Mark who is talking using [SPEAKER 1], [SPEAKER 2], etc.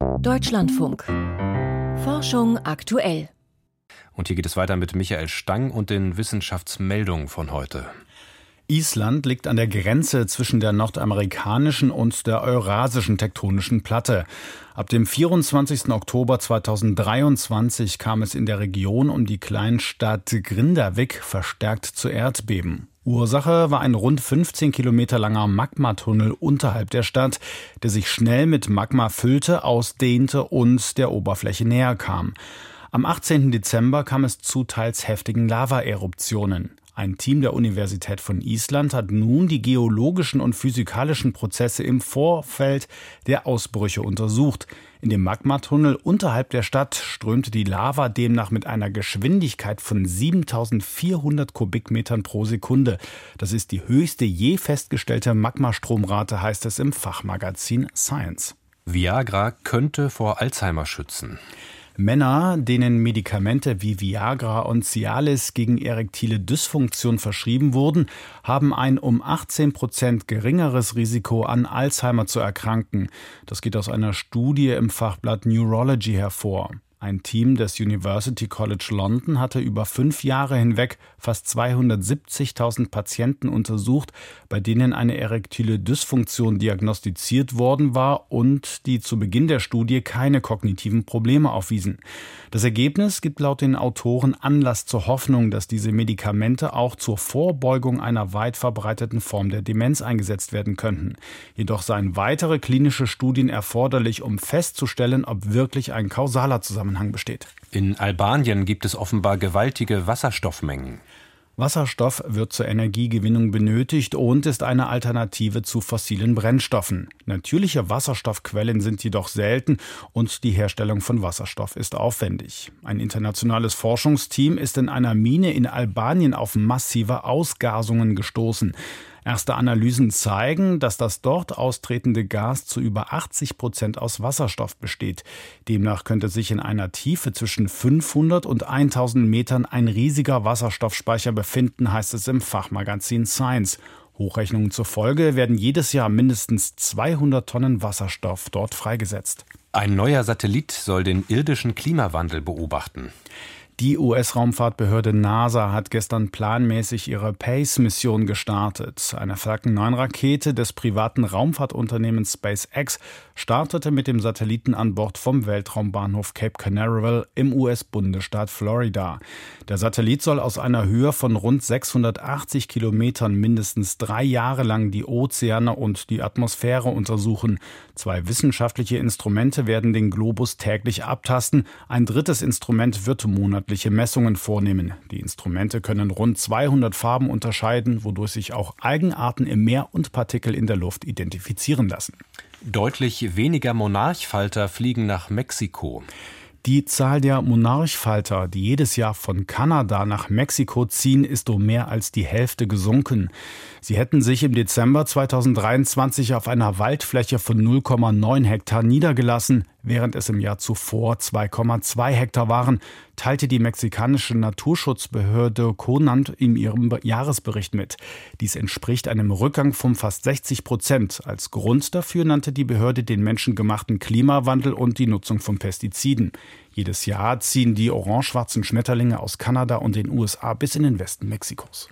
[SPEAKER 1] Deutschlandfunk. Forschung aktuell.
[SPEAKER 2] Und hier geht es weiter mit Michael Stang und den Wissenschaftsmeldungen von heute.
[SPEAKER 3] Island liegt an der Grenze zwischen der nordamerikanischen und der eurasischen tektonischen Platte. Ab dem 24. Oktober 2023 kam es in der Region um die Kleinstadt Grindavik verstärkt zu Erdbeben. Ursache war ein rund 15 Kilometer langer Magmatunnel unterhalb der Stadt, der sich schnell mit Magma füllte, ausdehnte und der Oberfläche näher kam. Am 18. Dezember kam es zu teils heftigen Lavaeruptionen. Ein Team der Universität von Island hat nun die geologischen und physikalischen Prozesse im Vorfeld der Ausbrüche untersucht. In dem Magmatunnel unterhalb der Stadt strömte die Lava demnach mit einer Geschwindigkeit von 7400 Kubikmetern pro Sekunde. Das ist die höchste je festgestellte Magmastromrate, heißt es im Fachmagazin Science.
[SPEAKER 2] Viagra könnte vor Alzheimer schützen.
[SPEAKER 3] Männer, denen Medikamente wie Viagra und Cialis gegen erektile Dysfunktion verschrieben wurden, haben ein um 18 Prozent geringeres Risiko an Alzheimer zu erkranken. Das geht aus einer Studie im Fachblatt Neurology hervor. Ein Team des University College London hatte über fünf Jahre hinweg fast 270.000 Patienten untersucht, bei denen eine erektile Dysfunktion diagnostiziert worden war und die zu Beginn der Studie keine kognitiven Probleme aufwiesen. Das Ergebnis gibt laut den Autoren Anlass zur Hoffnung, dass diese Medikamente auch zur Vorbeugung einer weit verbreiteten Form der Demenz eingesetzt werden könnten. Jedoch seien weitere klinische Studien erforderlich, um festzustellen, ob wirklich ein kausaler Zusammenhang Zusammenhang besteht.
[SPEAKER 2] In Albanien gibt es offenbar gewaltige Wasserstoffmengen.
[SPEAKER 3] Wasserstoff wird zur Energiegewinnung benötigt und ist eine Alternative zu fossilen Brennstoffen. Natürliche Wasserstoffquellen sind jedoch selten und die Herstellung von Wasserstoff ist aufwendig. Ein internationales Forschungsteam ist in einer Mine in Albanien auf massive Ausgasungen gestoßen. Erste Analysen zeigen, dass das dort austretende Gas zu über 80 Prozent aus Wasserstoff besteht. Demnach könnte sich in einer Tiefe zwischen 500 und 1000 Metern ein riesiger Wasserstoffspeicher befinden, heißt es im Fachmagazin Science. Hochrechnungen zufolge werden jedes Jahr mindestens 200 Tonnen Wasserstoff dort freigesetzt.
[SPEAKER 2] Ein neuer Satellit soll den irdischen Klimawandel beobachten.
[SPEAKER 3] Die US-Raumfahrtbehörde NASA hat gestern planmäßig ihre PACE-Mission gestartet. Eine Falcon 9-Rakete des privaten Raumfahrtunternehmens SpaceX startete mit dem Satelliten an Bord vom Weltraumbahnhof Cape Canaveral im US-Bundesstaat Florida. Der Satellit soll aus einer Höhe von rund 680 Kilometern mindestens drei Jahre lang die Ozeane und die Atmosphäre untersuchen. Zwei wissenschaftliche Instrumente werden den Globus täglich abtasten. Ein drittes Instrument wird monatlich wissenschaftliche Messungen vornehmen. Die Instrumente können rund 200 Farben unterscheiden, wodurch sich auch Eigenarten im Meer und Partikel in der Luft identifizieren lassen.
[SPEAKER 2] Deutlich weniger Monarchfalter fliegen nach Mexiko.
[SPEAKER 3] Die Zahl der Monarchfalter, die jedes Jahr von Kanada nach Mexiko ziehen, ist um mehr als die Hälfte gesunken. Sie hätten sich im Dezember 2023 auf einer Waldfläche von 0,9 Hektar niedergelassen, während es im Jahr zuvor 2,2 Hektar waren, teilte die mexikanische Naturschutzbehörde Conant in ihrem Jahresbericht mit. Dies entspricht einem Rückgang von fast 60 Prozent. Als Grund dafür nannte die Behörde den menschengemachten Klimawandel und die Nutzung von Pestiziden. Jedes Jahr ziehen die orange-schwarzen Schmetterlinge aus Kanada und den USA bis in den Westen Mexikos.